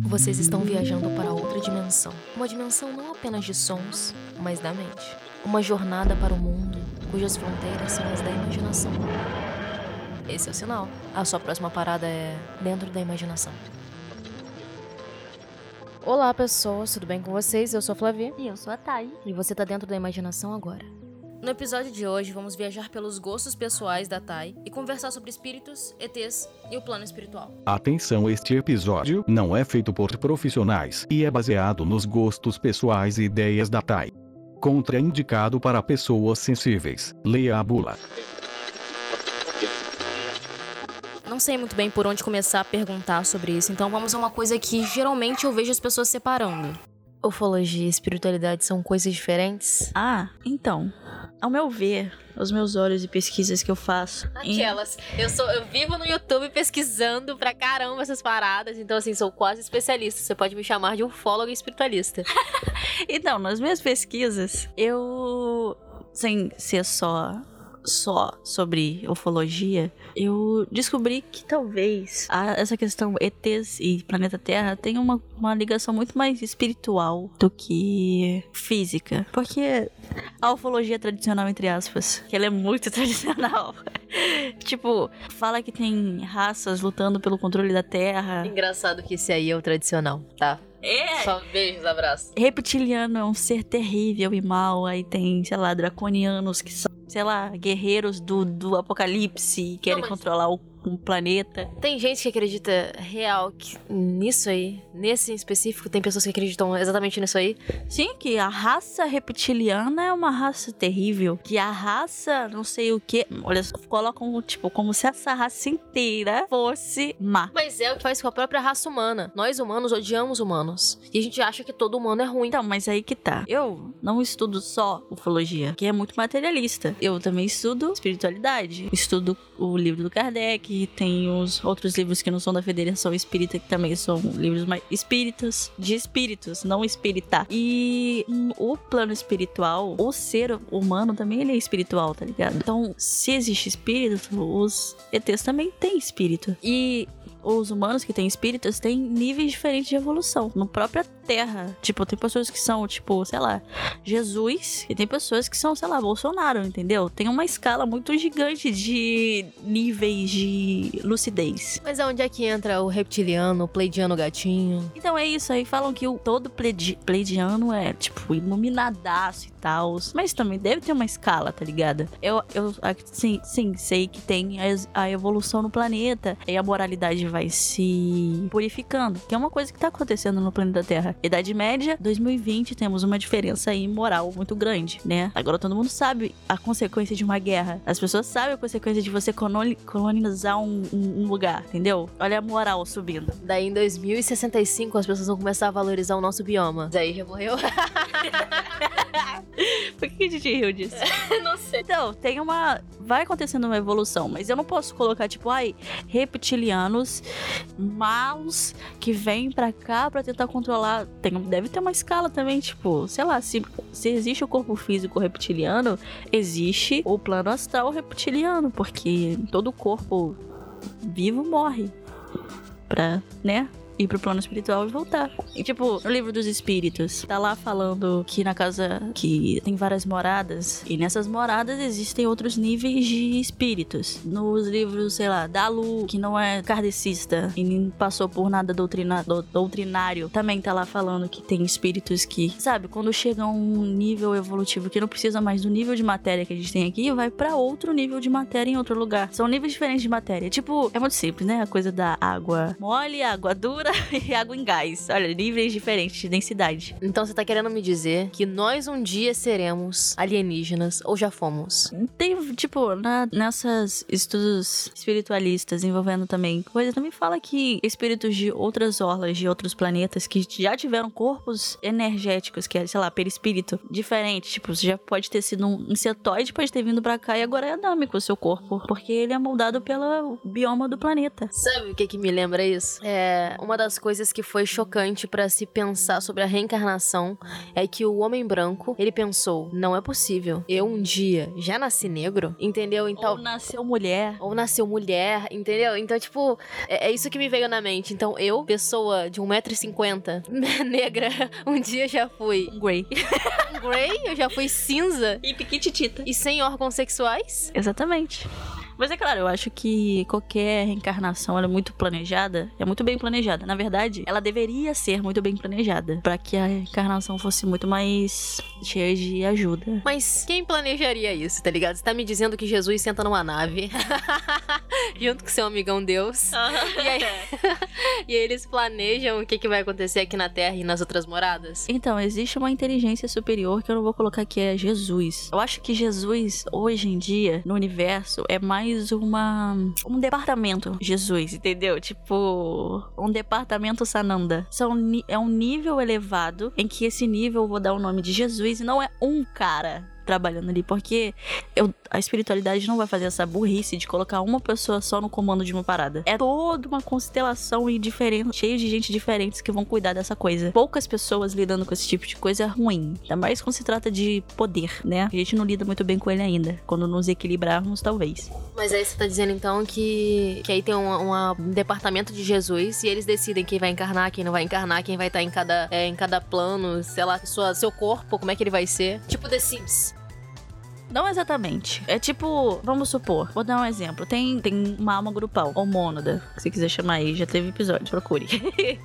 Vocês estão viajando para outra dimensão. Uma dimensão não apenas de sons, mas da mente. Uma jornada para o mundo cujas fronteiras são as da imaginação. Esse é o sinal. A sua próxima parada é dentro da imaginação. Olá, pessoas, tudo bem com vocês? Eu sou a Flavia. E eu sou a Thay. E você tá dentro da imaginação agora. No episódio de hoje, vamos viajar pelos gostos pessoais da Thay e conversar sobre espíritos, ETs e o plano espiritual. Atenção, este episódio não é feito por profissionais e é baseado nos gostos pessoais e ideias da Thay. Contraindicado para pessoas sensíveis. Leia a bula. Não sei muito bem por onde começar a perguntar sobre isso, então vamos a uma coisa que geralmente eu vejo as pessoas separando. Ufologia e espiritualidade são coisas diferentes? Ah, então. Ao meu ver, os meus olhos e pesquisas que eu faço. Aquelas. Eu sou, eu vivo no YouTube pesquisando pra caramba essas paradas, então assim, sou quase especialista. Você pode me chamar de ufólogo espiritualista. então, nas minhas pesquisas, eu sem ser só só sobre ufologia, eu descobri que talvez a, essa questão ETs e planeta Terra tenha uma, uma ligação muito mais espiritual do que física. Porque a ufologia tradicional, entre aspas, que ela é muito tradicional. tipo, fala que tem raças lutando pelo controle da Terra. Engraçado que esse aí é o tradicional, tá? É. Só beijos, abraços. Reptiliano é um ser terrível e mal. Aí tem, sei lá, draconianos que são sei lá, guerreiros do, do apocalipse e querem mas... controlar o um planeta. Tem gente que acredita real que nisso aí, nesse em específico, tem pessoas que acreditam exatamente nisso aí. Sim, que a raça reptiliana é uma raça terrível. Que a raça, não sei o que. Olha, colocam, tipo, como se essa raça inteira fosse má. Mas é o que faz com a própria raça humana. Nós humanos odiamos humanos. E a gente acha que todo humano é ruim. Então, mas aí que tá. Eu não estudo só ufologia, que é muito materialista. Eu também estudo espiritualidade. Estudo o livro do Kardec, tem os outros livros que não são da Federação Espírita, que também são livros mais espíritas, de espíritos, não espírita. E o plano espiritual, o ser humano também ele é espiritual, tá ligado? Então, se existe espírito, os ETs também têm espírito. E os humanos que têm espíritos têm níveis diferentes de evolução. No própria Terra. Tipo, tem pessoas que são, tipo, sei lá, Jesus. E tem pessoas que são, sei lá, Bolsonaro, entendeu? Tem uma escala muito gigante de níveis de lucidez. Mas aonde é que entra o reptiliano, o pleidiano gatinho? Então é isso aí. Falam que o todo pleidi pleidiano é, tipo, iluminadaço e tal. Mas também deve ter uma escala, tá ligado? Eu, eu sim, sim, sei que tem a, a evolução no planeta e a moralidade vai se purificando, que é uma coisa que tá acontecendo no planeta Terra. Idade Média, 2020, temos uma diferença aí moral muito grande, né? Agora todo mundo sabe a consequência de uma guerra. As pessoas sabem a consequência de você colonizar um, um, um lugar, entendeu? Olha a moral subindo. Daí em 2065 as pessoas vão começar a valorizar o nosso bioma. Daí já morreu. Por que a gente riu disso? não sei. Então, tem uma. Vai acontecendo uma evolução, mas eu não posso colocar, tipo, ai, reptilianos maus que vêm pra cá pra tentar controlar. Tem, deve ter uma escala também, tipo, sei lá, se, se existe o corpo físico reptiliano, existe o plano astral reptiliano, porque todo corpo vivo morre. Pra, né? Ir pro plano espiritual e voltar. E, tipo, no livro dos espíritos, tá lá falando que na casa que tem várias moradas, e nessas moradas existem outros níveis de espíritos. Nos livros, sei lá, da Lu, que não é kardecista e nem passou por nada doutrina, doutrinário, também tá lá falando que tem espíritos que, sabe, quando chega a um nível evolutivo que não precisa mais do nível de matéria que a gente tem aqui, vai para outro nível de matéria em outro lugar. São níveis diferentes de matéria. Tipo, é muito simples, né? A coisa da água mole, água dura e água em gás. Olha, níveis diferentes de densidade. Então você tá querendo me dizer que nós um dia seremos alienígenas ou já fomos? Tem, tipo, na, nessas estudos espiritualistas envolvendo também coisa, também fala que espíritos de outras orlas, de outros planetas que já tiveram corpos energéticos, que é, sei lá, perispírito, diferente. Tipo, você já pode ter sido um insetoide, pode ter vindo pra cá e agora é adâmico o seu corpo, porque ele é moldado pelo bioma do planeta. Sabe o que que me lembra isso? É uma das coisas que foi chocante para se pensar sobre a reencarnação é que o homem branco, ele pensou, não é possível. Eu um dia já nasci negro, entendeu? Então, Ou nasceu mulher. ou nasceu mulher, entendeu? Então, tipo, é, é isso que me veio na mente. Então, eu, pessoa de 1,50m, negra, um dia já fui Grey. grey, eu já fui cinza E piquititita. e sem órgãos sexuais. Exatamente. Mas é claro, eu acho que qualquer reencarnação ela é muito planejada, é muito bem planejada. Na verdade, ela deveria ser muito bem planejada para que a reencarnação fosse muito mais cheia de ajuda. Mas quem planejaria isso, tá ligado? Você tá me dizendo que Jesus senta numa nave, junto com seu amigão Deus. E aí, e aí eles planejam o que, que vai acontecer aqui na Terra e nas outras moradas? Então, existe uma inteligência superior que eu não vou colocar que é Jesus. Eu acho que Jesus, hoje em dia, no universo, é mais uma. um departamento Jesus, entendeu? Tipo. um departamento Sananda. São, é um nível elevado em que esse nível eu vou dar o nome de Jesus e não é um cara trabalhando ali, porque eu, a espiritualidade não vai fazer essa burrice de colocar uma pessoa só no comando de uma parada. É toda uma constelação e diferente, cheia de gente diferentes que vão cuidar dessa coisa. Poucas pessoas lidando com esse tipo de coisa é ruim. Ainda mais quando se trata de poder, né? A gente não lida muito bem com ele ainda. Quando nos equilibrarmos, talvez. Mas aí você tá dizendo então que, que aí tem um departamento de Jesus e eles decidem quem vai encarnar, quem não vai encarnar, quem vai estar em cada, é, em cada plano, sei lá, sua, seu corpo, como é que ele vai ser. Tipo The Sims. Não exatamente. É tipo, vamos supor, vou dar um exemplo. Tem, tem uma alma grupal, ou mônada, se quiser chamar aí, já teve episódio, procure.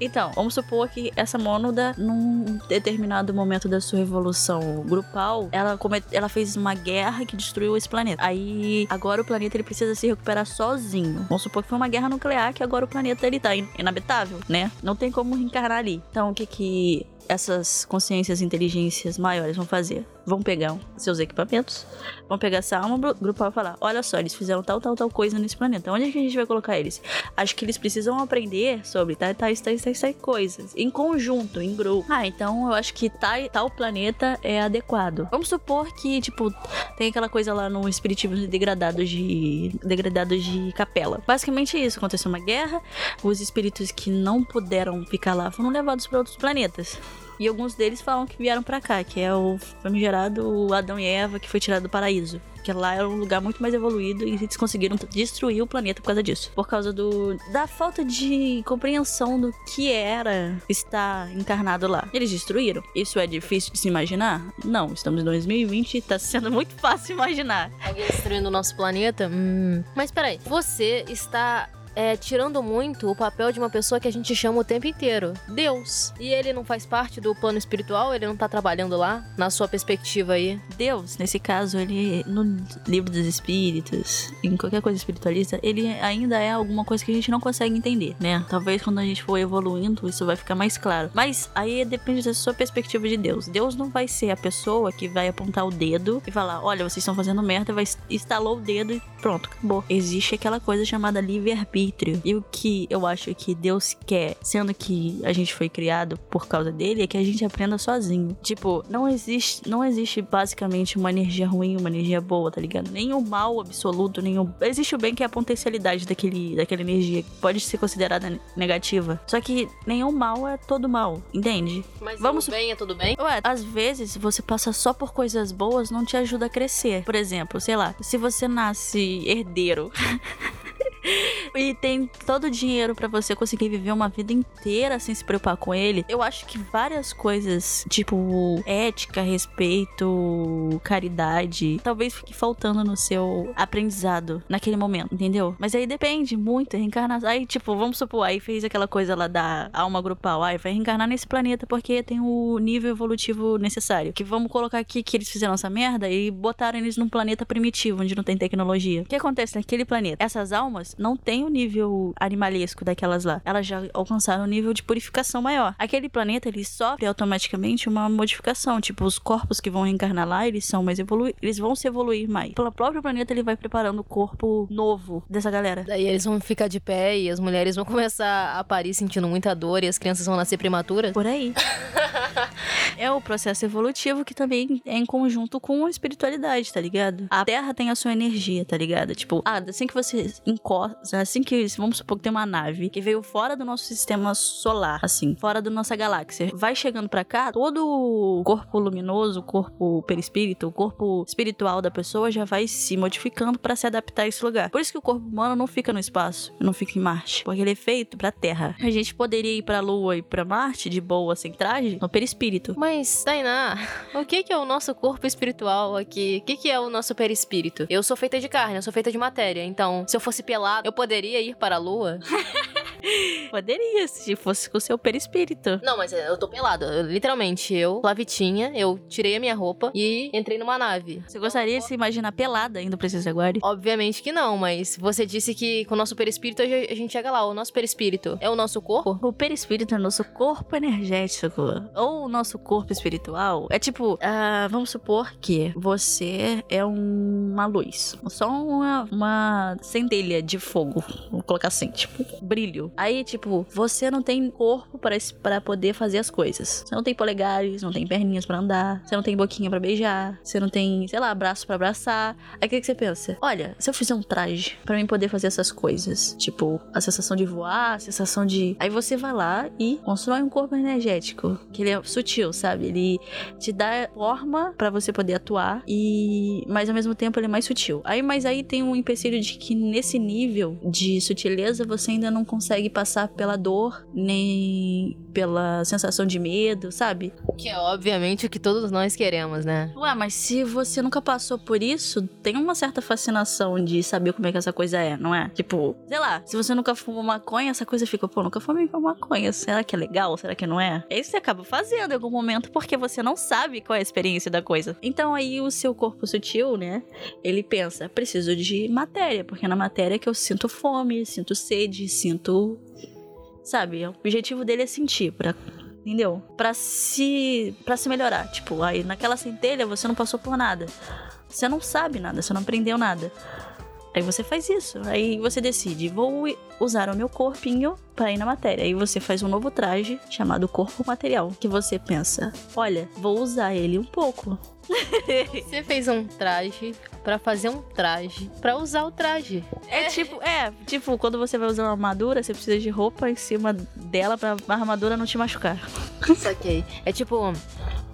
então, vamos supor que essa mônada, num determinado momento da sua evolução grupal, ela, ela fez uma guerra que destruiu esse planeta. Aí, agora o planeta ele precisa se recuperar sozinho. Vamos supor que foi uma guerra nuclear que agora o planeta ele tá in- inabitável, né? Não tem como reencarnar ali. Então, o que que essas consciências inteligências maiores vão fazer? Vão pegar seus equipamentos, vão pegar essa alma gru- grupal e falar: olha só, eles fizeram tal, tal, tal coisa nesse planeta. Onde é que a gente vai colocar eles? Acho que eles precisam aprender sobre tais, tais, tais, tais, tais coisas. Em conjunto, em grupo. Ah, então eu acho que tal, tal planeta é adequado. Vamos supor que, tipo, tem aquela coisa lá no espiritismo de degradados de. degradados de capela. Basicamente é isso. Aconteceu uma guerra, os espíritos que não puderam ficar lá foram levados para outros planetas. E alguns deles falam que vieram pra cá, que é o famigerado Adão e Eva que foi tirado do paraíso. Que lá era um lugar muito mais evoluído e eles conseguiram destruir o planeta por causa disso. Por causa do da falta de compreensão do que era estar encarnado lá. Eles destruíram. Isso é difícil de se imaginar? Não, estamos em 2020 e tá sendo muito fácil imaginar. Alguém destruindo o nosso planeta? Hum. Mas peraí, você está é, tirando muito o papel de uma pessoa que a gente chama o tempo inteiro. Deus. E ele não faz parte do plano espiritual? Ele não tá trabalhando lá? Na sua perspectiva aí? Deus, nesse caso, ele no livro dos espíritos, em qualquer coisa espiritualista, ele ainda é alguma coisa que a gente não consegue entender, né? Talvez quando a gente for evoluindo, isso vai ficar mais claro. Mas aí depende da sua perspectiva de Deus. Deus não vai ser a pessoa que vai apontar o dedo e falar: olha, vocês estão fazendo merda, vai instalou o dedo e pronto, acabou. Existe aquela coisa chamada livre-arbítrio. E o que eu acho que Deus quer, sendo que a gente foi criado por causa dele, é que a gente aprenda sozinho. Tipo, não existe, não existe basicamente uma energia ruim, uma energia boa, tá ligado? Nem o mal absoluto, o. Existe o bem que é a potencialidade daquele, daquela energia, que pode ser considerada negativa. Só que nenhum mal é todo mal, entende? Mas Vamos tudo bem, é tudo bem? Ué, às vezes você passa só por coisas boas não te ajuda a crescer. Por exemplo, sei lá, se você nasce herdeiro. E tem todo o dinheiro pra você conseguir viver uma vida inteira sem se preocupar com ele. Eu acho que várias coisas, tipo ética, respeito, caridade, talvez fique faltando no seu aprendizado naquele momento, entendeu? Mas aí depende muito, reencarnação. Aí, tipo, vamos supor, aí fez aquela coisa lá da alma grupal. Aí vai reencarnar nesse planeta porque tem o nível evolutivo necessário. Que vamos colocar aqui que eles fizeram essa merda e botaram eles num planeta primitivo, onde não tem tecnologia. O que acontece naquele planeta? Essas almas não têm o nível animalesco daquelas lá. Elas já alcançaram um nível de purificação maior. Aquele planeta, ele sofre automaticamente uma modificação. Tipo, os corpos que vão reencarnar lá, eles são mais evoluídos. Eles vão se evoluir mais. Pelo próprio planeta, ele vai preparando o corpo novo dessa galera. Daí eles vão ficar de pé e as mulheres vão começar a parir sentindo muita dor e as crianças vão nascer prematuras. Por aí. É o processo evolutivo que também é em conjunto com a espiritualidade, tá ligado? A Terra tem a sua energia, tá ligado? Tipo, ah, assim que você encosta, assim que, vamos supor que tem uma nave que veio fora do nosso sistema solar, assim, fora da nossa galáxia, vai chegando pra cá, todo o corpo luminoso, o corpo perispírito, o corpo espiritual da pessoa já vai se modificando para se adaptar a esse lugar. Por isso que o corpo humano não fica no espaço, não fica em Marte, porque ele é feito pra Terra. A gente poderia ir pra Lua e pra Marte de boa, sem traje, no perispírito. Mas, Tainá, o que que é o nosso corpo espiritual aqui? O que que é o nosso perispírito? Eu sou feita de carne, eu sou feita de matéria. Então, se eu fosse pelado, eu poderia ir para a lua? Poderia, se fosse com o seu perispírito. Não, mas eu tô pelado. Eu, literalmente, eu, Flavitinha, eu tirei a minha roupa e entrei numa nave. Você gostaria de se imaginar pelada indo pra esse Jaguari? Obviamente que não, mas você disse que com o nosso perispírito a gente chega lá. O nosso perispírito é o nosso corpo? O perispírito é o nosso corpo energético. Ou o nosso corpo espiritual. É tipo, ah, vamos supor que você é uma luz. Só uma, uma centelha de fogo. Vou colocar assim, tipo, brilho. Aí, tipo, você não tem corpo para poder fazer as coisas. Você não tem polegares, não tem perninhas para andar, você não tem boquinha para beijar, você não tem, sei lá, braço para abraçar. Aí o que, que você pensa? Olha, se eu fizer um traje para mim poder fazer essas coisas, tipo, a sensação de voar, a sensação de. Aí você vai lá e constrói um corpo energético, que ele é sutil, sabe? Ele te dá forma para você poder atuar e mas ao mesmo tempo ele é mais sutil. Aí mas aí tem um empecilho de que nesse nível de sutileza você ainda não consegue passar pela dor, nem pela sensação de medo, sabe? Que é obviamente o que todos nós queremos, né? Ué, mas se você nunca passou por isso, tem uma certa fascinação de saber como é que essa coisa é, não é? Tipo, sei lá, se você nunca fumou maconha, essa coisa fica, pô, nunca fumei maconha. Será que é legal? Será que não é? Aí você acaba fazendo em algum momento porque você não sabe qual é a experiência da coisa. Então aí o seu corpo sutil, né? Ele pensa, preciso de matéria, porque é na matéria que eu sinto fome, sinto sede, sinto Sabe? O objetivo dele é sentir, entendeu? Para se para se melhorar. Tipo, aí naquela centelha você não passou por nada. Você não sabe nada, você não aprendeu nada. Aí você faz isso. Aí você decide, vou usar o meu corpinho para ir na matéria. Aí você faz um novo traje chamado corpo material, que você pensa, olha, vou usar ele um pouco. Você fez um traje para fazer um traje, para usar o traje. É, é, tipo, é, tipo, quando você vai usar uma armadura, você precisa de roupa em cima dela para a armadura não te machucar. Saquei. É tipo,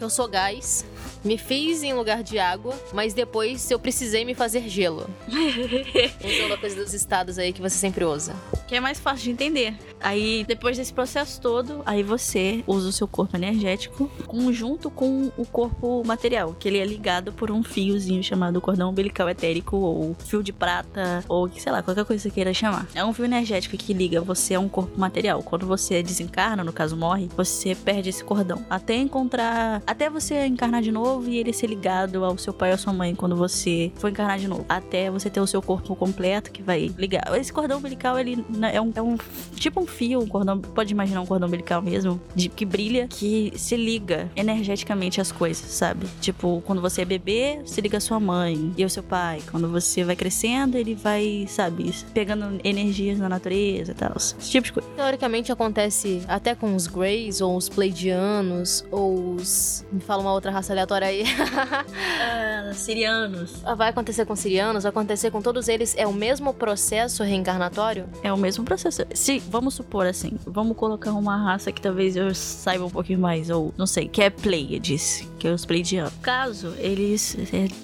eu sou gás, me fiz em lugar de água, mas depois eu precisei me fazer gelo. Usando a coisa dos estados aí que você sempre usa. Que é mais fácil de entender. Aí, depois desse processo todo, aí você usa o seu corpo energético conjunto com o corpo material, que ele é ligado por um fiozinho chamado cordão umbilical etérico, ou fio de prata, ou sei lá, qualquer coisa que você queira chamar. É um fio energético que liga você a um corpo material. Quando você desencarna, no caso morre, você perde esse cordão. Até encontrar. Até você encarnar de novo e ele ser ligado ao seu pai ou à sua mãe quando você for encarnar de novo. Até você ter o seu corpo completo que vai ligar. Esse cordão umbilical, ele é um, é um tipo um fio, um cordão, pode imaginar um cordão umbilical mesmo, de, que brilha, que se liga energeticamente às coisas, sabe? Tipo, quando você é bebê, se liga à sua mãe e ao seu pai. Quando você vai crescendo, ele vai, sabe, pegando energias na natureza e tal. Esse tipo de coisa. Teoricamente acontece até com os Greys, ou os Pleidianos, ou os. Me fala uma outra raça aleatória aí. uh, sirianos. Ah, vai acontecer com sirianos, vai acontecer com todos eles. É o mesmo processo reencarnatório? É o mesmo processo. Se, vamos supor assim, vamos colocar uma raça que talvez eu saiba um pouquinho mais, ou não sei, que é Pleiades, que é os Pleidianos. Caso eles.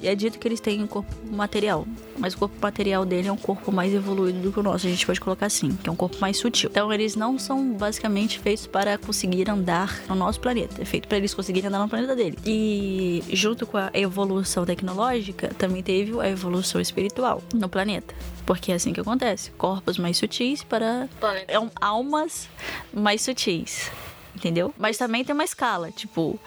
É, é dito que eles têm um corpo material mas o corpo material dele é um corpo mais evoluído do que o nosso, a gente pode colocar assim, que é um corpo mais sutil. Então eles não são basicamente feitos para conseguir andar no nosso planeta, é feito para eles conseguirem andar no planeta dele. E junto com a evolução tecnológica, também teve a evolução espiritual no planeta. Porque é assim que acontece. Corpos mais sutis para é almas mais sutis entendeu? Mas também tem uma escala, tipo,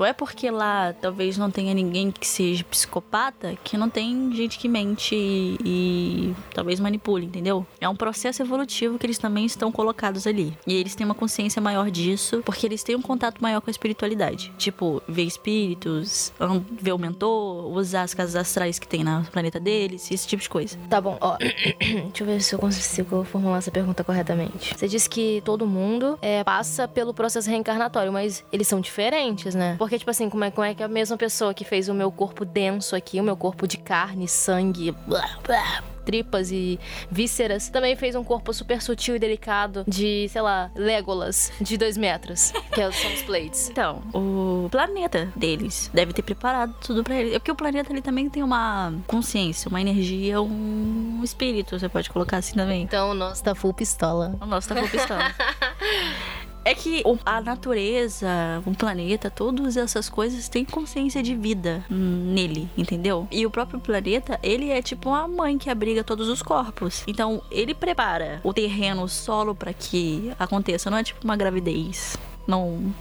não é porque lá talvez não tenha ninguém que seja psicopata que não tem gente que mente e, e, talvez manipule, entendeu? É um processo evolutivo que eles também estão colocados ali. E eles têm uma consciência maior disso porque eles têm um contato maior com a espiritualidade. Tipo, ver espíritos, ver o mentor, usar as casas astrais que tem no planeta deles, esse tipo de coisa. Tá bom, ó. Deixa eu ver se eu consigo formular essa pergunta corretamente. Você disse que todo mundo é, passa pelo processo reencarnatório, mas eles são diferentes, né? Porque Porque, tipo assim, como é, como é que a mesma pessoa que fez o meu corpo denso aqui, o meu corpo de carne, sangue, blá, blá, tripas e vísceras, também fez um corpo super sutil e delicado de, sei lá, Legolas, de dois metros, que é são os plates. Então, o planeta deles deve ter preparado tudo pra eles. É porque o planeta ele também tem uma consciência, uma energia, um espírito, você pode colocar assim também. Então o nosso tá full pistola. O nosso tá com pistola. É que a natureza, o planeta, todas essas coisas têm consciência de vida nele, entendeu? E o próprio planeta, ele é tipo uma mãe que abriga todos os corpos. Então, ele prepara o terreno, o solo pra que aconteça. Não é tipo uma gravidez. Não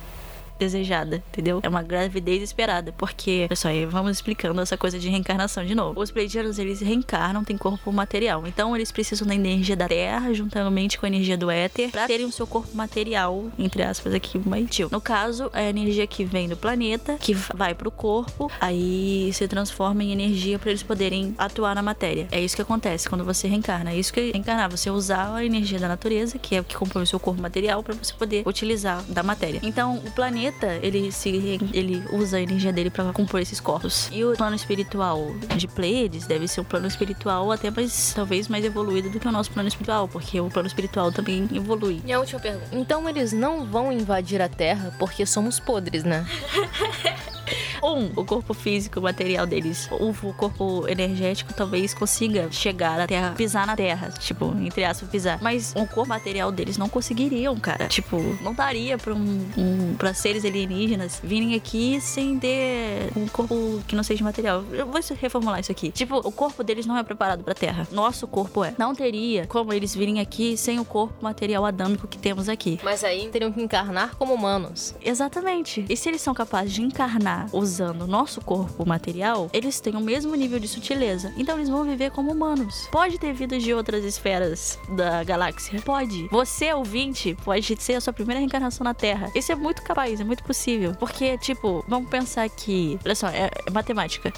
desejada, entendeu? É uma gravidez esperada, porque, pessoal, aí vamos explicando essa coisa de reencarnação de novo. Os pleidianos, eles reencarnam, têm corpo material, então eles precisam da energia da Terra, juntamente com a energia do éter, pra terem o seu corpo material, entre aspas, aqui, maitil. No caso, é a energia que vem do planeta, que vai pro corpo, aí se transforma em energia pra eles poderem atuar na matéria. É isso que acontece quando você reencarna. É isso que é reencarnar, você usar a energia da natureza, que é o que compõe o seu corpo material, pra você poder utilizar da matéria. Então, o planeta, ele se ele usa a energia dele pra compor esses corpos. E o plano espiritual de Pleiades deve ser um plano espiritual até mais talvez mais evoluído do que o nosso plano espiritual, porque o plano espiritual também evolui. E a última pergunta. Então eles não vão invadir a Terra porque somos podres, né? Um, o corpo físico, o material deles. O, corpo energético talvez consiga chegar à Terra, pisar na Terra, tipo, entre aspas, pisar. Mas o corpo material deles não conseguiriam, cara. Tipo, não daria pra, um, um, pra seres alienígenas virem aqui sem ter um corpo que não seja material. Eu vou reformular isso aqui. Tipo, o corpo deles não é preparado pra Terra. Nosso corpo é. Não teria como eles virem aqui sem o corpo material adâmico que temos aqui. Mas aí teriam que encarnar como humanos. Exatamente. E se eles são capazes de encarnar usando o nosso corpo material, eles têm o mesmo nível de sutileza. Então eles vão viver como humanos. Pode ter vidas de outras esferas da galáxia? Pode. Você, ouvinte, pode ser a sua primeira reencarnação na Terra. Isso é muito capaz, é muito possível. Porque, tipo, vamos pensar que. Olha só, é, é matemática.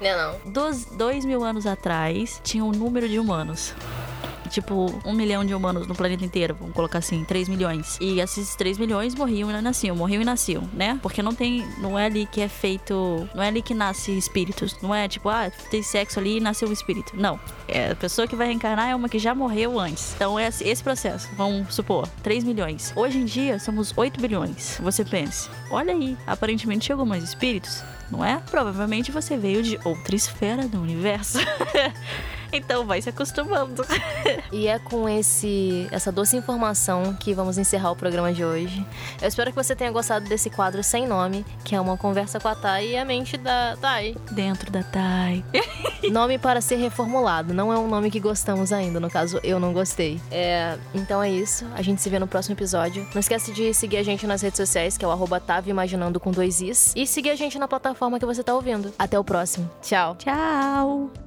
Não, não. Dos dois mil anos atrás, tinha um número de humanos. Tipo, um milhão de humanos no planeta inteiro, vamos colocar assim, 3 milhões. E esses 3 milhões morriam e nasciam, morriam e nasciam, né? Porque não tem. Não é ali que é feito. Não é ali que nasce espíritos. Não é tipo, ah, tem sexo ali e nasceu um espírito. Não. É, a pessoa que vai reencarnar é uma que já morreu antes. Então é esse processo. Vamos supor, 3 milhões. Hoje em dia somos 8 bilhões. Você pense, olha aí, aparentemente chegou mais espíritos, não é? Provavelmente você veio de outra esfera do universo. Então vai se acostumando. E é com esse essa doce informação que vamos encerrar o programa de hoje. Eu espero que você tenha gostado desse quadro sem nome, que é uma conversa com a Thay e a mente da Thay. Dentro da Thay. Nome para ser reformulado, não é um nome que gostamos ainda, no caso eu não gostei. É, então é isso, a gente se vê no próximo episódio. Não esquece de seguir a gente nas redes sociais, que é o arroba Imaginando com dois Is, e seguir a gente na plataforma que você tá ouvindo. Até o próximo. Tchau. Tchau.